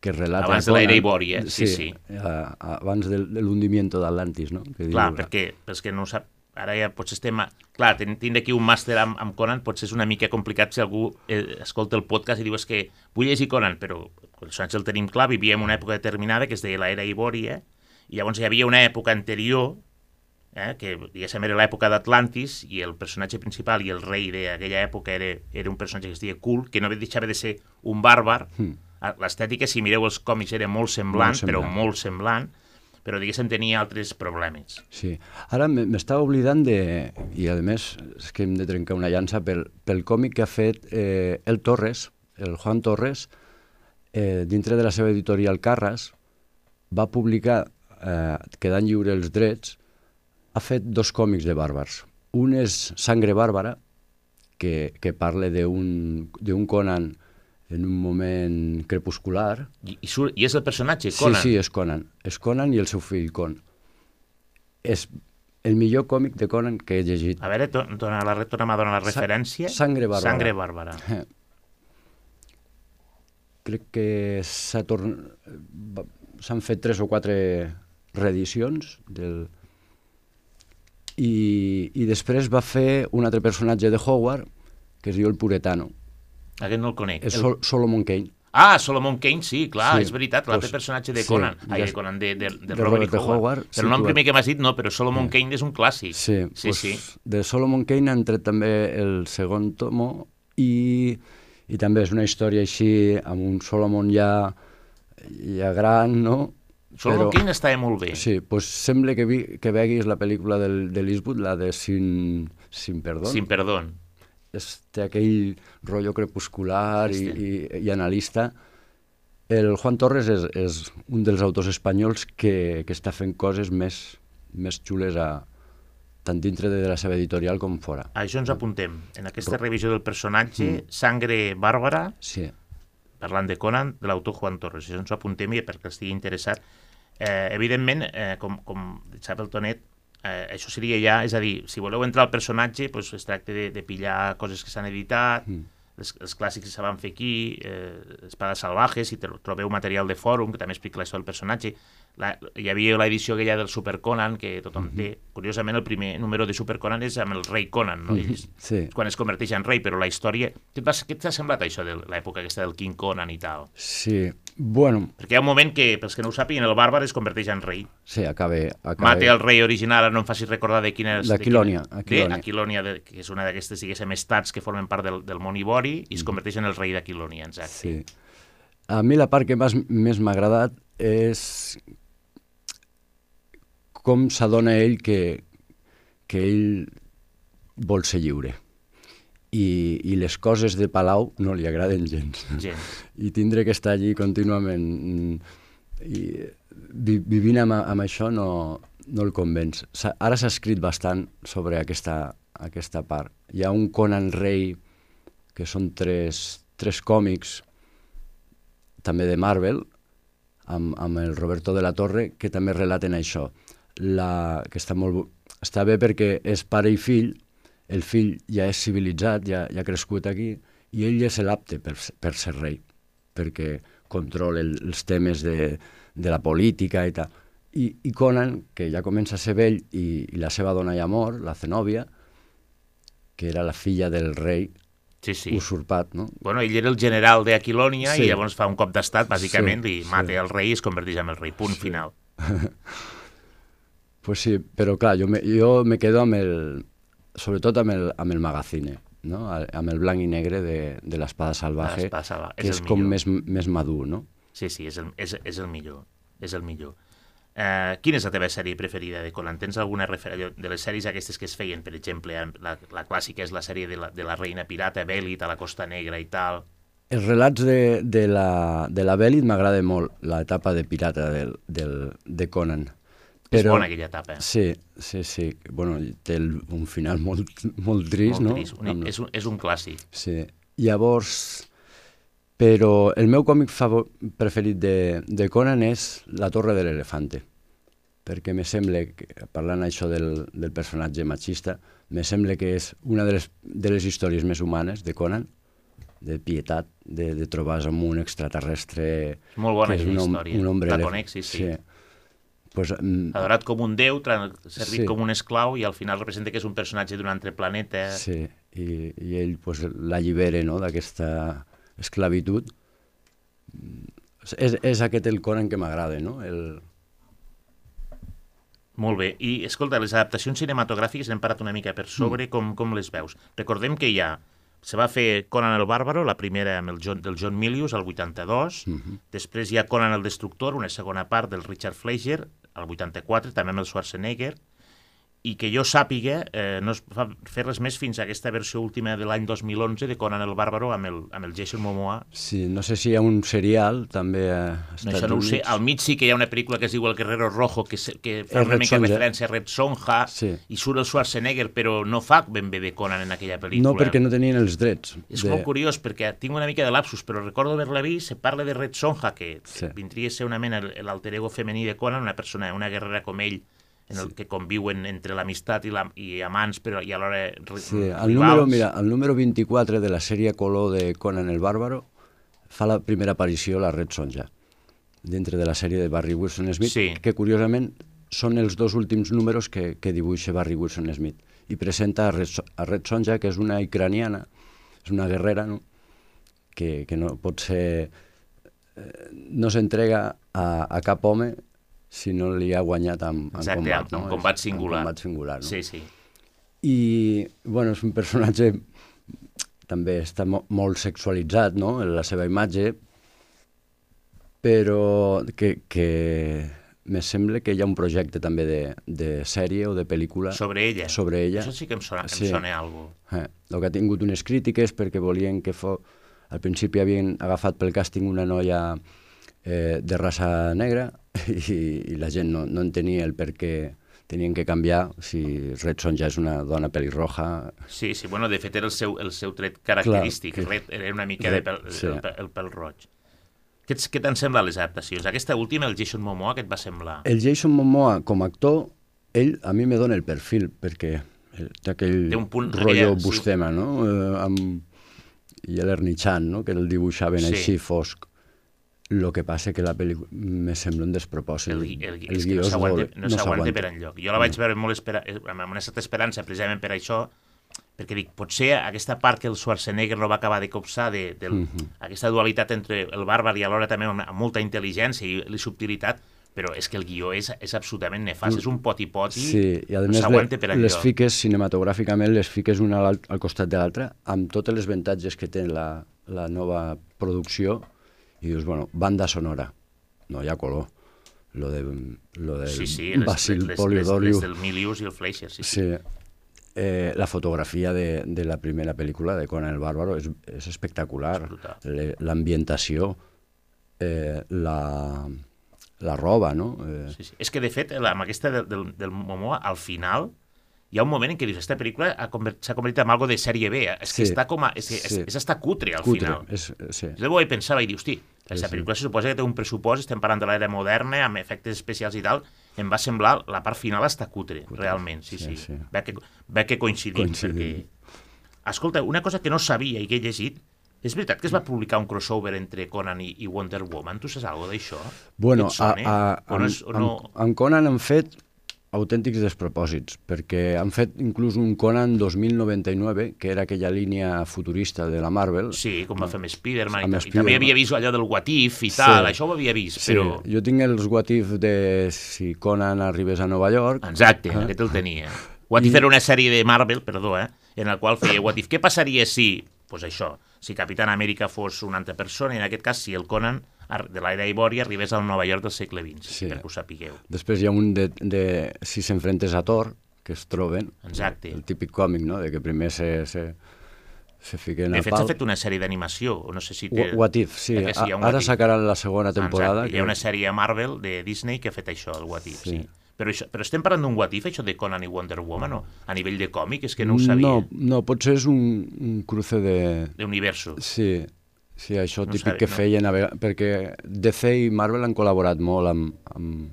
que relata Abans de l'era. Ibòria, sí, sí. A, a, abans del, de l'hundimiento d'Atlantis, no? Que Clar, diu, perquè, perquè no sap, ara ja potser estem... A... Clar, tindre aquí un màster amb, amb Conan potser és una mica complicat si algú eh, escolta el podcast i diu és que vull llegir Conan, però personatge el tenim clar, vivíem una època determinada que es deia l'era Ibòria, i llavors hi havia una època anterior eh, que diguéssim era l'època d'Atlantis i el personatge principal i el rei d'aquella època era, era un personatge que es deia Kul, que no deixava de ser un bàrbar. Mm. L'estètica, si mireu els còmics, era molt semblant, Molt semblant. però molt semblant, però diguéssim tenia altres problemes. Sí. Ara m'estava oblidant de... I a més, és que hem de trencar una llança pel, pel còmic que ha fet eh, el Torres, el Juan Torres, eh, dintre de la seva editorial Carras, va publicar, eh, quedant lliure els drets, ha fet dos còmics de bàrbars. Un és Sangre Bàrbara, que, que parla d'un Conan en un moment crepuscular, I, i, surt, i és el personatge, Conan. Sí, sí, és Conan. És Conan i el seu fill Con. És el millor còmic de Conan que he llegit. A veure, dona la, torna'm a donar la Sa- referència. Sangre Bàrbara. Sangre Bàrbara. Crec que s'ha torn... s'han fet tres o quatre reedicions del... I, I després va fer un altre personatge de Howard que es diu el Puretano. Aquest no el conec. És El- Sol Solomon Kane. Ah, Solomon Kane, sí, clar, Sí, és veritat, l'altre doncs, personatge de sí, Conan, ai, ja- de Conan, de, de, de, de Robert, Robert. Howard. Howard, Però sí, el nom primer que m'has dit no, però Solomon Kane és un clàssic. Sí, sí, pues, sí. De Solomon Kane han tret també el segon tomo i, i també és una història així amb un Solomon ja, ja gran, no? Solomon Kane estava molt bé. Sí, pues sembla que, vi, que veguis la pel·lícula del, de l'Eastwood, la de Sin, Sin Perdó. Sin perdón. És, té aquell rotllo crepuscular i, i, i analista. El Juan Torres és, és un dels autors espanyols que, que està fent coses més, més xules a, tant dintre de la seva editorial com fora. A això ens apuntem. En aquesta revisió del personatge, Sangre Bàrbara, Sí, parlant de Conan, de l'autor Juan Torres. Això ens ho apuntem i perquè estigui interessat. Eh, evidentment, eh, com, com sap el Tonet, eh, això seria ja, és a dir, si voleu entrar al personatge, doncs es tracta de, de pillar coses que s'han editat, mm. els, els clàssics que se van fer aquí, eh, Espades Salvajes, si tro- trobeu material de fòrum, que també explica la història del personatge. La, hi havia l'edició aquella del Super Conan, que tothom té. Curiosament, el primer número de Super Conan és amb el rei Conan, no? Ell, sí. quan es converteix en rei, però la història... Què t'ha semblat això de l'època aquesta del King Conan i tal? sí. Bueno, Perquè hi ha un moment que, pels que no ho sàpiguen, el bàrbar es converteix en rei. sí, acabe... acabe... Mate el rei original, no em facis recordar de quina és... de D'Aquilònia, quina- Aquilònia. De Aquilònia, de, que és una d'aquestes, diguéssim, estats que formen part del, del món ibori i es Mm. converteix en el rei d'Aquilònia, exacte. Sí. A mi la part que més m'ha agradat és com s'adona ell que, que ell vol ser lliure. I, I les coses de Palau no li agraden gens. Gens. I tindre que estar allí contínuament mm, i vi, vivint amb, amb això no, no el convenç. Ara s'ha escrit bastant sobre aquesta, aquesta part. Hi ha un Conan Rei, que són tres, tres còmics, també de Marvel, amb, amb el Roberto de la Torre, que també relaten això. La, que està, molt, està bé perquè és pare i fill, el fill ja és civilitzat, ja, ja ha crescut aquí, i ell és l'apte per, per ser rei, perquè controla el, els temes de, de la política i tal. I, I Conan, que ja comença a ser vell, i, i la seva dona ja mor, la Zenòbia, que era la filla del rei Sí, sí. usurpat, no? Bueno, ell era el general d'Aquilònia Sí. i llavors fa un cop d'estat, bàsicament, Sí, i sí. mata el rei i es converteix en el rei. Punt final. Pues sí, però clar, jo me, jo me quedo amb el, sobretot amb el, amb el magazine, no? A- amb el blanc i negre de, de l'espada salvaje, salvaje, que és és, com més, més madur, no? Sí, sí, és el, és, és el millor. És el millor. Eh, quina és la teva sèrie preferida de Conan? Tens alguna referència de les sèries aquestes que es feien, per exemple, la, la clàssica és la sèrie de la, de la reina pirata Belit a la Costa Negra i tal. Els relats de, de la, de la Belit m'agrada molt, l'etapa de pirata del, del, de Conan. És bona aquella etapa. Sí, sí, sí. Bueno, té el, un final molt, molt trist, Molt no? trist. Un, Amb- és, un, és un clàssic. Sí. Llavors, però el meu còmic favor, preferit de, de Conan és La torre de l'elefante, perquè me sembla, que, parlant això del, del personatge machista, me sembla que és una de les, de les històries més humanes de Conan, de pietat, de, de trobar amb un extraterrestre... És molt bona que és aquella un, història. Un hombre La conec, sí, sí. Pues, mm, Adorat com un déu, servit Sí. com un esclau i al final representa que és un personatge d'un altre planeta. Sí, i, i ell pues, l'allibera no, d'aquesta esclavitud. És, és aquest el Conan que m'agrada, no? El... Molt bé. I, escolta, les adaptacions cinematogràfiques hem parat una mica per sobre, mm. com, com les veus? Recordem que hi ha... Se va fer Conan el Bàrbaro, la primera amb el John, del John Milius, al 82. Mm -hmm. Després hi ha Conan el Destructor, una segona part del Richard Fleischer, al 84, també amb el Schwarzenegger i que jo sàpiga, eh, no es va fer res més fins a aquesta versió última de l'any 2011 de Conan el Bàrbaro amb el, amb el Jason Momoa. Sí, no sé si hi ha un serial també a No, Estats això no ho sé. Al mig sí que hi ha una pel·lícula que es diu El Guerrero Rojo, que, se, que fa El una Red mica Sonja. referència a Red Sonja, Sí. i surt el Schwarzenegger, però no fa ben bé de Conan en aquella pel·lícula. No, perquè no tenien els drets. És de... molt curiós, perquè tinc una mica de lapsus, però recordo haver-la vist, se parla de Red Sonja, que Sí. vindria a ser una mena l'alter ego femení de Conan, una persona, una guerrera com ell, en el que conviuen entre l'amistat i, la, i amants, però i alhora Sí, el número, mira, el número 24 de la sèrie Color de Conan el Bàrbaro fa la primera aparició la Red Sonja, dintre de la sèrie de Barry Wilson Smith, Sí. que curiosament són els dos últims números que, que dibuixa Barry Wilson Smith. I presenta a Red, a Red Sonja, que és una ucraniana, és una guerrera, no? que, que no pot ser... eh, no s'entrega a, a cap home si no li ha guanyat en, en Exacte, combat. en no? combat És- singular. En combat singular, no? Sí, sí. I, bueno, és un personatge també està mo molt sexualitzat, no?, en la seva imatge, però que, que me sembla que hi ha un projecte també de, de sèrie o de pel·lícula Sobre ella. sobre ella. Això sí que em sona, em Sí. sona algo. Eh, el que ha tingut unes crítiques perquè volien que fos... Al principi havien agafat pel càsting una noia eh, de raça negra i, i la gent no, no entenia el per què tenien que canviar si Red Sonja és una dona pelirroja. Sí, sí, bueno, de fet era el seu, el seu tret característic, que- Red, era una mica de Red, pel, sí. el, pel- el pèl roig. Què, què t'han semblat les adaptacions? Aquesta última, el Jason Momoa, què et va semblar? El Jason Momoa, com a actor, ell a mi me dona el perfil, perquè eh, té aquell Té un punt- rotllo aquella- sí. Bustema, no? Eh, amb... I l'Ernie Chan, no? que el dibuixaven Sí. així fosc. Lo que passa que la pel·lícula me sembla un despropòsit. El, el, el que guió no s'aguanta no s'aguanta per enlloc. Jo la vaig veure molt espera, amb una certa esperança precisament per això, perquè dic, potser aquesta part que el Schwarzenegger no va acabar de copsar, de, de Mhm. aquesta dualitat entre el bàrbar i alhora també amb, amb molta intel·ligència i, i subtilitat, però és que el guió és, és absolutament nefast, és un poti-poti, Mm. Sí, i a no més s'aguanta le- per les enlloc. fiques cinematogràficament, les fiques una al, al costat de l'altra, amb tots els avantatges que té la, la nova producció, i dius, bueno, banda sonora, no hi ha color. Lo, de, lo del Sí, sí, les, Basil les, les, les, del Milius i el Fleischer, sí, sí. Sí. Eh, la fotografia de, de la primera pel·lícula de Conan el Bárbaro és, és espectacular. L'ambientació, eh, la, la roba, no? Eh, Sí, sí. És que, de fet, la- amb aquesta del, del, del Momoa, al final, hi ha un moment en què dius, aquesta pel·lícula s'ha convertit en algo de sèrie B. És que Sí. està com a... És, que és, Sí. és hasta cutre, al cutre. final. És, sí. Jo ho pensava i dius, hosti, aquesta sí. pel·lícula se suposa que té un pressupost, estem parlant de l'era moderna, amb efectes especials i tal, em va semblar la part final està cutre, realment, sí, sí. Sí, sí. Ve, que, ve que coincidim, Coincidim. perquè... Escolta, una cosa que no sabia i que he llegit, és veritat que es va publicar un crossover entre Conan i, i Wonder Woman? Tu saps alguna d'això? Bueno, a, a, amb, o no... amb, amb Conan han fet autèntics despropòsits, perquè han fet inclús un Conan 2099, que era aquella línia futurista de la Marvel. Sí, com va fer amb Spider-Man i. I també havia vist allò del What If i Sí. tal, això ho havia vist, Sí, però... jo tinc els what if de si Conan arribés a Nova York. Exacte, Ah. aquest el tenia. What If era una sèrie de Marvel, perdó, eh? en la qual feia What If. Què passaria si, pues això, si Capitán Amèrica fos una altra persona, i en aquest cas si el Conan de l'era Ibòria arribés al Nova York del segle XX, Sí. perquè ho sapigueu. Després hi ha un de, de si s'enfrentes a Thor, que es troben. Exacte. El típic còmic, no?, de que primer se, se, se fiquen De fet, s'ha fet una sèrie d'animació, no sé si té... Wha- What If, sí. Que Ara sacaran la segona temporada. Exacte. Hi ha una sèrie Marvel de Disney que ha fet això, el What If, sí. Sí. Però, això, però estem parlant d'un What If, això de Conan i Wonder Woman, o a nivell de còmic? És que no ho sabia. No, no, potser és un, un cruce de... D'universo. Sí, sí, això No típic sabia, que no. feien, a vegades, perquè DC i Marvel han col·laborat molt amb, amb,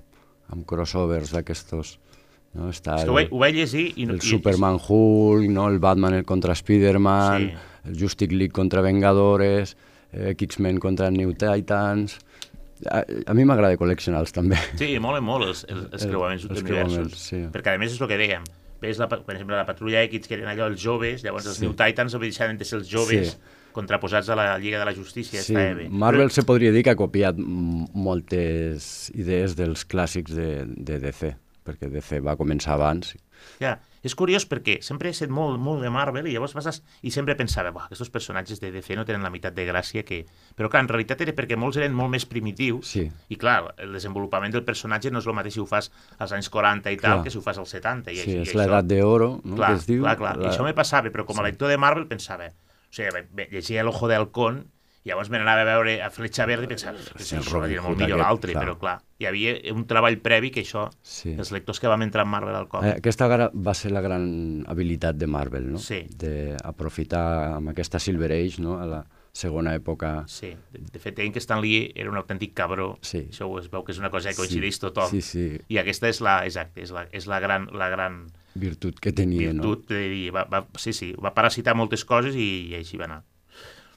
amb crossovers d'aquestos. No? Està És que ho vaig, ho vaig llegir i... el i- Superman Hulk, no? el Batman el contra Spider-Man, Sí. el Justice League contra Vengadores, eh, X-Men contra New Titans... A, a mi m'agrada col·leccionar-los també. Sí, molen molt els, els, els El- creuaments els d'universos. sí. Perquè, a més, és el que dèiem. Ves, la, per exemple, la Patrulla X, que eren allò els joves, llavors els Sí. New Titans deixaven de ser els joves Sí. contraposats a la Lliga de la Justícia. Sí, bé. Marvel se podria dir que ha copiat moltes idees dels clàssics de, de DC. perquè DC va començar abans. Ja, és curiós perquè sempre he set molt, molt de Marvel i llavors vas a... i sempre pensava, "Buah, aquests personatges de DC no tenen la meitat de gràcia que... Però clar, en realitat era perquè molts eren molt més primitius Sí. i clar, el desenvolupament del personatge no és el mateix si ho fas als anys 40 i tal Clar. que si ho fas als 70. I, Sí, i és l'edat d'oro, no? Clar, que es diu. clar, clar. I La- això me passava, però com a lector de Marvel pensava... O sigui, llegia l'Ojo de Halcón i llavors me n'anava a veure a Fletxa Verde i pensava, Sí, sí, això Robin era molt millor l'altre, però clar, hi havia un treball previ que això, Sí. els lectors que vam entrar en Marvel al còmic, Eh, aquesta va ser la gran habilitat de Marvel, no? Sí. D'aprofitar amb aquesta Silver Age, no? A la segona època... Sí, de, de fet, deien que Stan Lee era un autèntic cabró. Sí. Això es veu que és una cosa que coincideix tothom. Sí, sí, I aquesta és la, exacte, és la, és la gran, la gran virtut que tenia, virtut de dir, va, va, sí, sí, va parasitar moltes coses i, i així va anar.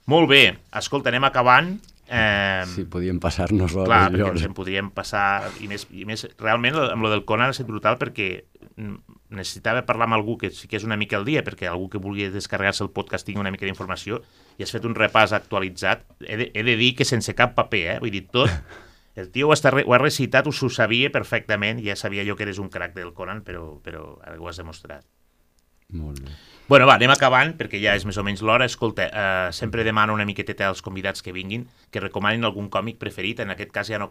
Molt bé, escolta, anem acabant. Eh? Sí, podíem passar-nos hores Clar, perquè ens en podríem passar, i més, i més realment amb lo del Conan ha estat brutal perquè necessitava parlar amb algú que sí que és una mica al dia, perquè algú que vulgui descarregar-se el podcast tingui una mica d'informació, i has fet un repàs actualitzat. He de, he de dir que sense cap paper, eh? vull dir, tot... El tio ho, està, ho ha recitat, ho, ho sabia perfectament, ja sabia jo que eres un crac del Conan, però, però ara ho has demostrat. Molt bé. Bueno, va, anem acabant, perquè ja és més o menys l'hora. Escolta, eh, sempre demano una miqueteta als convidats que vinguin que recomanin algun còmic preferit. En aquest cas ja no...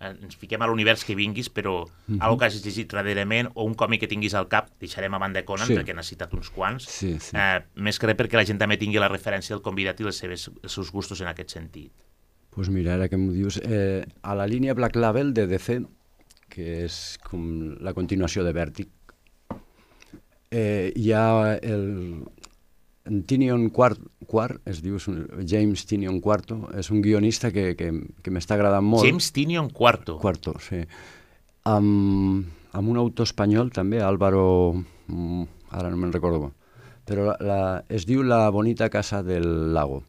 eh, Ens fiquem a l'univers que vinguis, però mm -hmm. algo que hagis llegit darrerament o un còmic que tinguis al cap, deixarem a banda Conan, Sí. perquè n'ha citat uns quants. Sí, sí. Eh, més que res perquè la gent també tingui la referència del convidat i les seves, els seus gustos en aquest sentit. pues mira, ara que m'ho dius, eh, a la línia Black Label de DC, que és com la continuació de Vertic, eh, hi ha el, Tinion Quart, Quart, es diu, James Tinion Quarto, és un guionista que, que, que m'està agradant molt. James Tinion Quarto. Quarto, sí. Amb, amb un autor espanyol també, Álvaro... mm, Ara no me'n recordo. Però la, la, es diu La bonita casa del lago.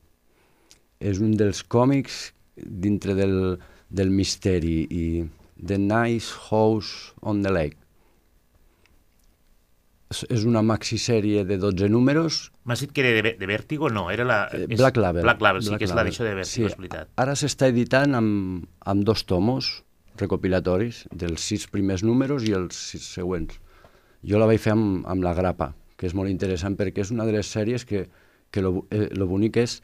És un dels còmics dintre del, del misteri i The Nice House on the Lake. És, una maxisèrie de 12 números M'has dit que era de, de Vértigo? No, era la... Eh, és- Black Label. Black Label, sí, Black que és l'edició de Vértigo, és veritat. Ara s'està editant amb, amb dos tomos recopilatoris dels sis primers números i els sis següents. Jo la vaig fer amb, amb la grapa, que és molt interessant perquè és una de les sèries que, que lo, eh, lo bonic és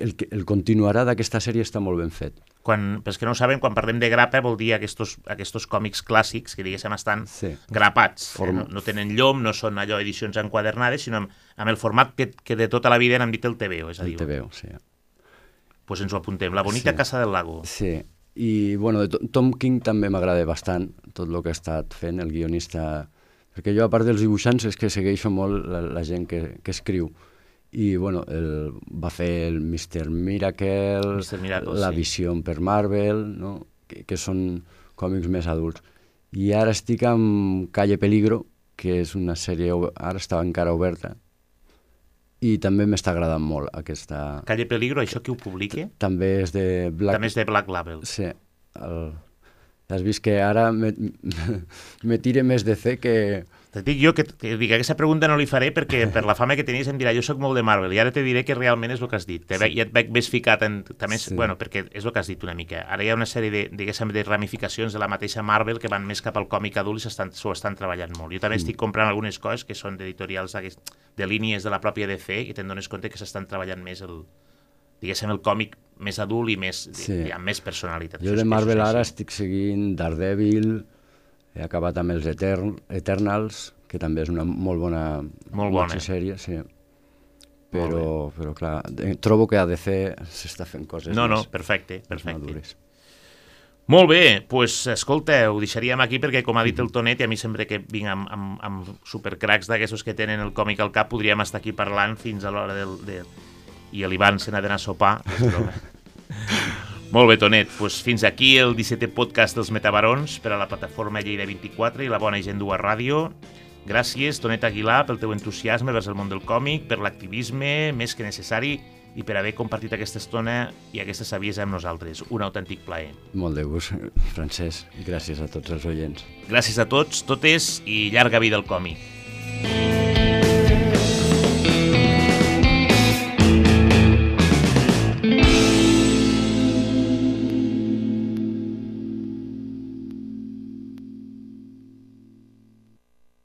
el, el continuarà d'aquesta sèrie està molt ben fet. Quan, pels que no ho saben, quan parlem de grapa vol dir aquests, aquests còmics clàssics que diguéssim estan Sí. grapats. Form- Eh? No, no tenen llom, no són allò edicions enquadernades, sinó amb, amb el format que, que de tota la vida n'hem dit el TVO, és a El dir, TVO, sí. pues ens ho apuntem. La bonita Sí. Casa del Lago. Sí, i bueno, de To- Tom King també m'agrada bastant tot el que ha estat fent, el guionista, perquè jo a part dels dibuixants és que segueixo molt la, la gent que, que escriu i bueno, el, va fer el Mr. Miracle, Mr. Miracle, la sí. Visió per Marvel, no? que, que són còmics més adults. I ara estic amb Calle Peligro, que és una sèrie, ara estava encara oberta, i també m'està agradant molt aquesta... Calle Peligro, això qui ho publica? També és de Black... També és de Black Label. Sí, el... has vist que ara me, me tire més de C que... Te dic jo que, que dic, aquesta pregunta no li faré perquè per la fama que tenies em dirà jo sóc molt de Marvel i ara te diré que realment és el que has dit. Te veig, ja et veig més ficat en... També, sí. Sí. bueno, perquè és el que has dit una mica. Ara hi ha una sèrie de, diguéssim, de ramificacions de la mateixa Marvel que van més cap al còmic adult i s'ho estan treballant molt. Jo també Mm. estic comprant algunes coses que són d'editorials de línies de la pròpia DC i te'n dones compte que s'estan treballant més el, diguéssim, el còmic més adult i més, Sí. i amb més personalitat. Jo de Marvel ara estic seguint Daredevil, he acabat amb els Etern Eternals, que també és una molt bona, Molt bona. sèrie, sí. Però, però clar, trobo que a DC s'està fent coses No, no, més, perfecte, més perfecte. madures. Molt bé, pues, escolta, ho deixaríem aquí perquè, com ha dit el Tonet, i a mi sempre que vinc amb, amb, amb supercracs d'aquestos que tenen el còmic al cap, podríem estar aquí parlant fins a l'hora del... De... I l'Ivan se n'ha d'anar a sopar. Molt bé, Tonet, doncs fins aquí el 17è podcast dels Metabarons per a la plataforma Lleida 24 i la bona gent d'UA Ràdio. Gràcies, Tonet Aguilar, pel teu entusiasme vers el món del còmic, per l'activisme més que necessari i per haver compartit aquesta estona i aquesta saviesa amb nosaltres. Un autèntic plaer. Molt de gust, Francesc, gràcies a tots els oients. Gràcies a tots, totes, i llarga vida al còmic.